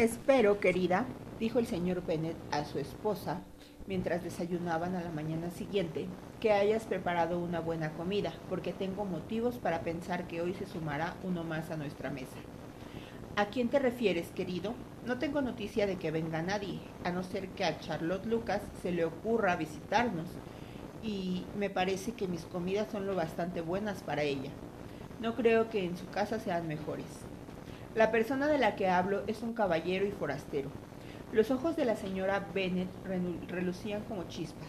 Espero, querida, dijo el señor Bennet a su esposa mientras desayunaban a la mañana siguiente, que hayas preparado una buena comida, porque tengo motivos para pensar que hoy se sumará uno más a nuestra mesa. ¿A quién te refieres, querido? No tengo noticia de que venga nadie, a no ser que a Charlotte Lucas se le ocurra visitarnos, y me parece que mis comidas son lo bastante buenas para ella. No creo que en su casa sean mejores. La persona de la que hablo es un caballero y forastero. Los ojos de la señora Bennet relucían como chispas.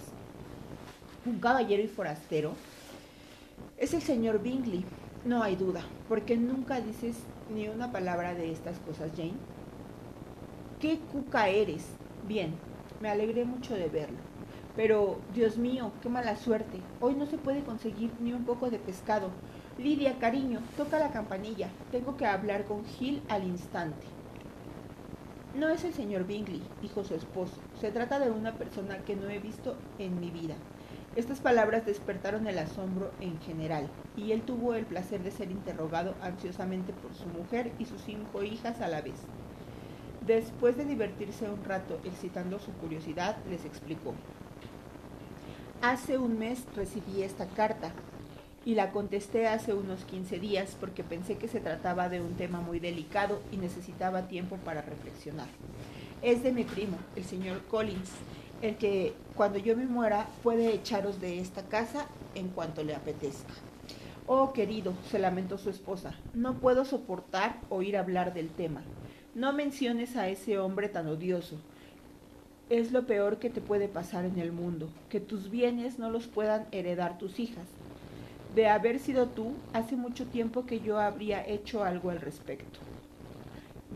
¿Un caballero y forastero? Es el señor Bingley, no hay duda, porque nunca dices ni una palabra de estas cosas, Jane. ¿Qué cuca eres? Bien, me alegré mucho de verlo. Pero, Dios mío, qué mala suerte. Hoy no se puede conseguir ni un poco de pescado. Lidia, cariño, toca la campanilla. Tengo que hablar con Gil al instante. No es el señor Bingley, dijo su esposo. Se trata de una persona que no he visto en mi vida. Estas palabras despertaron el asombro en general, y él tuvo el placer de ser interrogado ansiosamente por su mujer y sus cinco hijas a la vez. Después de divertirse un rato excitando su curiosidad, les explicó. Hace un mes recibí esta carta y la contesté hace unos 15 días porque pensé que se trataba de un tema muy delicado y necesitaba tiempo para reflexionar. Es de mi primo, el señor Collins, el que cuando yo me muera puede echaros de esta casa en cuanto le apetezca. Oh, querido, se lamentó su esposa, no puedo soportar oír hablar del tema. No menciones a ese hombre tan odioso. Es lo peor que te puede pasar en el mundo, que tus bienes no los puedan heredar tus hijas. De haber sido tú, hace mucho tiempo que yo habría hecho algo al respecto.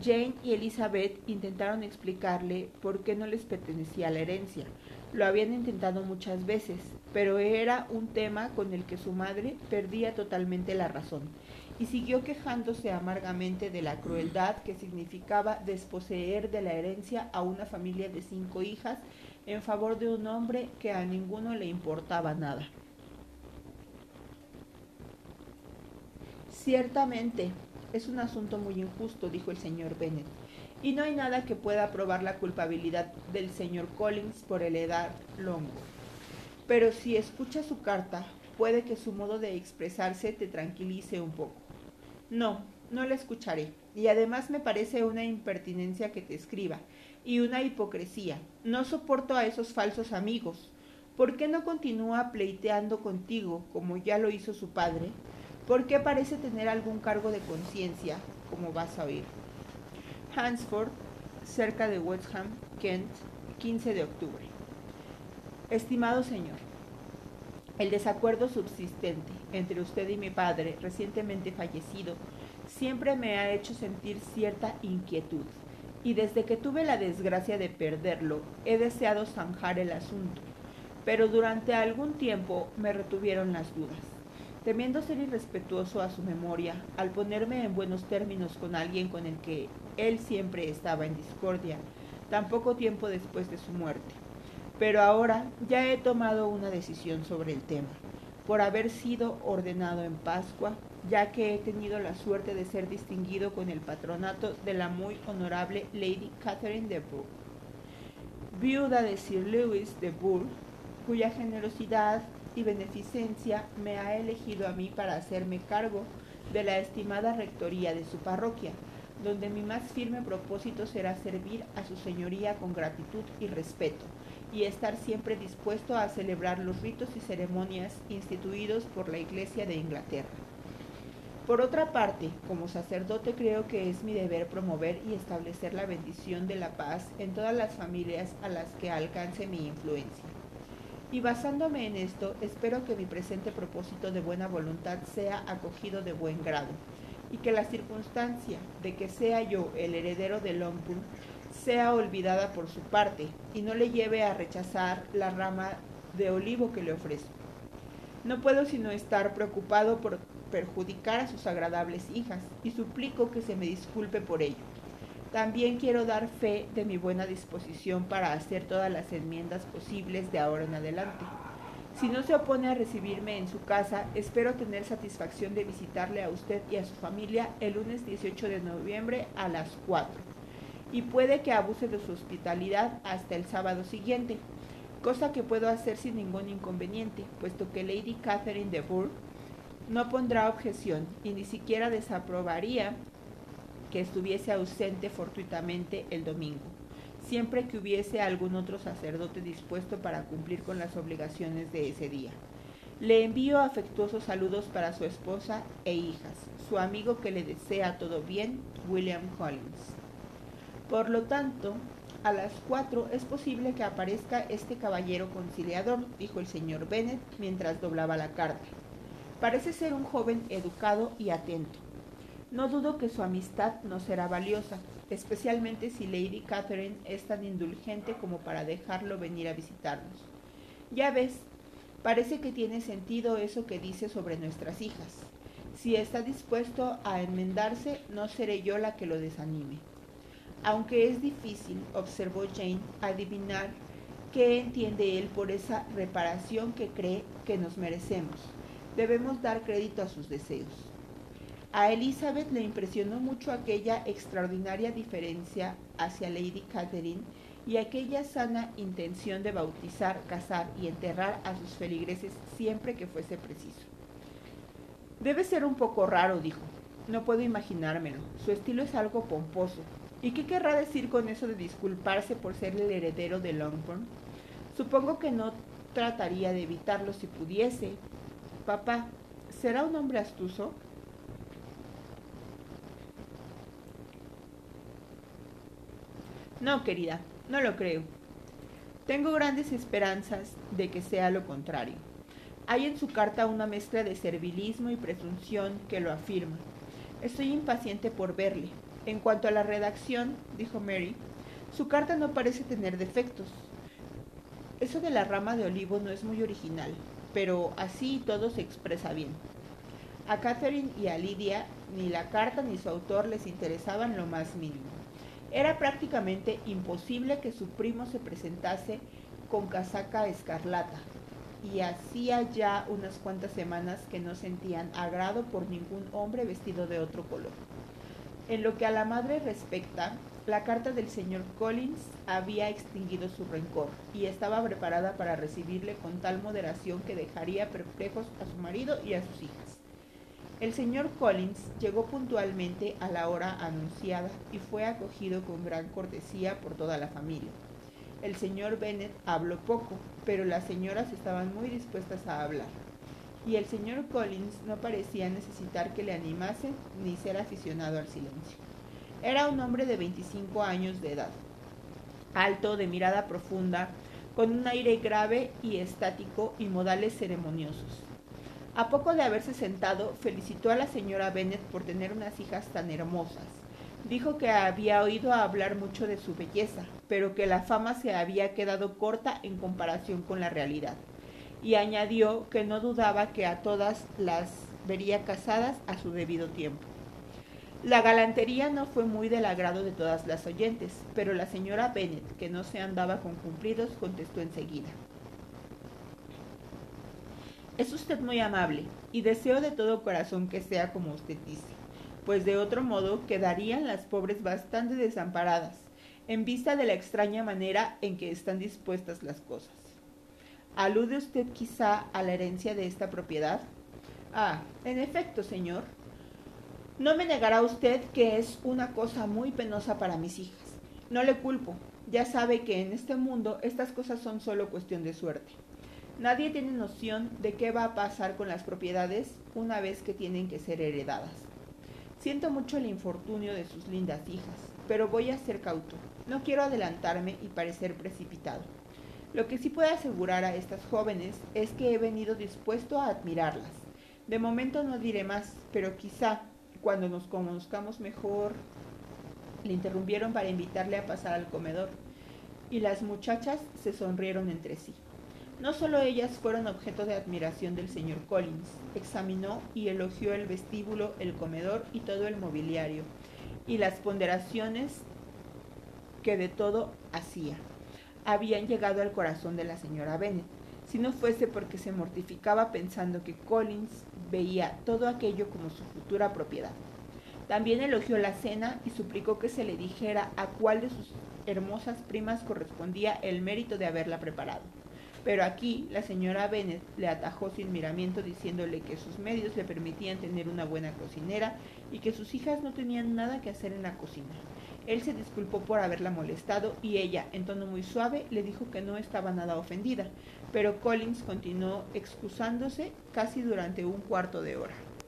Jane y Elizabeth intentaron explicarle por qué no les pertenecía la herencia. Lo habían intentado muchas veces, pero era un tema con el que su madre perdía totalmente la razón y siguió quejándose amargamente de la crueldad que significaba desposeer de la herencia a una familia de cinco hijas en favor de un hombre que a ninguno le importaba nada. Ciertamente, es un asunto muy injusto, dijo el señor Bennet, y no hay nada que pueda probar la culpabilidad del señor Collins por el edad longo. Pero si escucha su carta, puede que su modo de expresarse te tranquilice un poco. No, no la escucharé, y además me parece una impertinencia que te escriba, y una hipocresía. No soporto a esos falsos amigos. ¿Por qué no continúa pleiteando contigo, como ya lo hizo su padre? ¿Por qué parece tener algún cargo de conciencia, como vas a oír. Hansford, cerca de West Ham, Kent, 15 de octubre. Estimado señor, el desacuerdo subsistente entre usted y mi padre, recientemente fallecido, siempre me ha hecho sentir cierta inquietud, y desde que tuve la desgracia de perderlo, he deseado zanjar el asunto, pero durante algún tiempo me retuvieron las dudas. Temiendo ser irrespetuoso a su memoria, al ponerme en buenos términos con alguien con el que él siempre estaba en discordia, tan poco tiempo después de su muerte. Pero ahora ya he tomado una decisión sobre el tema, por haber sido ordenado en Pascua, ya que he tenido la suerte de ser distinguido con el patronato de la muy honorable Lady Catherine de Bourgh, viuda de Sir Lewis de Bourgh, cuya generosidad y beneficencia me ha elegido a mí para hacerme cargo de la estimada rectoría de su parroquia, donde mi más firme propósito será servir a su señoría con gratitud y respeto, y estar siempre dispuesto a celebrar los ritos y ceremonias instituidos por la Iglesia de Inglaterra. Por otra parte, como sacerdote creo que es mi deber promover y establecer la bendición de la paz en todas las familias a las que alcance mi influencia. Y basándome en esto, espero que mi presente propósito de buena voluntad sea acogido de buen grado, y que la circunstancia de que sea yo el heredero de Longbourn sea olvidada por su parte, y no le lleve a rechazar la rama de olivo que le ofrezco. No puedo sino estar preocupado por perjudicar a sus agradables hijas, y suplico que se me disculpe por ello. También quiero dar fe de mi buena disposición para hacer todas las enmiendas posibles de ahora en adelante. Si no se opone a recibirme en su casa, espero tener satisfacción de visitarle a usted y a su familia el lunes 18 de noviembre a las 4. y puede que abuse de su hospitalidad hasta el sábado siguiente, cosa que puedo hacer sin ningún inconveniente, puesto que Lady Catherine de Bourgh no pondrá objeción y ni siquiera desaprobaría que estuviese ausente fortuitamente el domingo, siempre que hubiese algún otro sacerdote dispuesto para cumplir con las obligaciones de ese día. Le envío afectuosos saludos para su esposa e hijas, su amigo que le desea todo bien, William Collins. Por lo tanto, a las cuatro es posible que aparezca este caballero conciliador, dijo el señor Bennet mientras doblaba la carta. Parece ser un joven educado y atento. No dudo que su amistad no será valiosa, especialmente si Lady Catherine es tan indulgente como para dejarlo venir a visitarnos. Ya ves, parece que tiene sentido eso que dice sobre nuestras hijas. Si está dispuesto a enmendarse, no seré yo la que lo desanime. Aunque es difícil, observó Jane, adivinar qué entiende él por esa reparación que cree que nos merecemos debemos dar crédito a sus deseos. A Elizabeth le impresionó mucho aquella extraordinaria diferencia hacia Lady Catherine y aquella sana intención de bautizar, casar y enterrar a sus feligreses siempre que fuese preciso. Debe ser un poco raro, dijo. No puedo imaginármelo. Su estilo es algo pomposo. ¿Y qué querrá decir con eso de disculparse por ser el heredero de Longbourn? Supongo que no trataría de evitarlo si pudiese, Papá, ¿será un hombre astuto? No, querida, no lo creo. Tengo grandes esperanzas de que sea lo contrario. Hay en su carta una mezcla de servilismo y presunción que lo afirma. Estoy impaciente por verle. En cuanto a la redacción, dijo Mary, su carta no parece tener defectos. Eso de la rama de olivo no es muy original pero así todo se expresa bien. A Catherine y a Lydia ni la carta ni su autor les interesaban lo más mínimo. Era prácticamente imposible que su primo se presentase con casaca escarlata, y hacía ya unas cuantas semanas que no sentían agrado por ningún hombre vestido de otro color. En lo que a la madre respecta, la carta del señor Collins había extinguido su rencor y estaba preparada para recibirle con tal moderación que dejaría perplejos a su marido y a sus hijas. El señor Collins llegó puntualmente a la hora anunciada y fue acogido con gran cortesía por toda la familia. El señor Bennet habló poco, pero las señoras estaban muy dispuestas a hablar, y el señor Collins no parecía necesitar que le animasen ni ser aficionado al silencio. Era un hombre de 25 años de edad, alto, de mirada profunda, con un aire grave y estático y modales ceremoniosos. A poco de haberse sentado, felicitó a la señora Bennet por tener unas hijas tan hermosas. Dijo que había oído hablar mucho de su belleza, pero que la fama se había quedado corta en comparación con la realidad. Y añadió que no dudaba que a todas las vería casadas a su debido tiempo. La galantería no fue muy del agrado de todas las oyentes, pero la señora Bennet, que no se andaba con cumplidos, contestó enseguida. Es usted muy amable, y deseo de todo corazón que sea como usted dice, pues de otro modo quedarían las pobres bastante desamparadas, en vista de la extraña manera en que están dispuestas las cosas. ¿Alude usted quizá a la herencia de esta propiedad? Ah, en efecto, señor, no me negará usted que es una cosa muy penosa para mis hijas. No le culpo. Ya sabe que en este mundo estas cosas son solo cuestión de suerte. Nadie tiene noción de qué va a pasar con las propiedades una vez que tienen que ser heredadas. Siento mucho el infortunio de sus lindas hijas, pero voy a ser cauto. No quiero adelantarme y parecer precipitado. Lo que sí puedo asegurar a estas jóvenes es que he venido dispuesto a admirarlas. De momento no diré más, pero quizá cuando nos conozcamos mejor, le interrumpieron para invitarle a pasar al comedor, y las muchachas se sonrieron entre sí. No solo ellas fueron objeto de admiración del señor Collins, examinó y elogió el vestíbulo, el comedor y todo el mobiliario, y las ponderaciones que de todo hacía. Habían llegado al corazón de la señora Bennet, si no fuese porque se mortificaba pensando que Collins veía todo aquello como su futura propiedad. También elogió la cena y suplicó que se le dijera a cuál de sus hermosas primas correspondía el mérito de haberla preparado. Pero aquí la señora Bennet le atajó sin miramiento diciéndole que sus medios le permitían tener una buena cocinera y que sus hijas no tenían nada que hacer en la cocina. Él se disculpó por haberla molestado y ella, en tono muy suave, le dijo que no estaba nada ofendida, pero Collins continuó excusándose casi durante un cuarto de hora.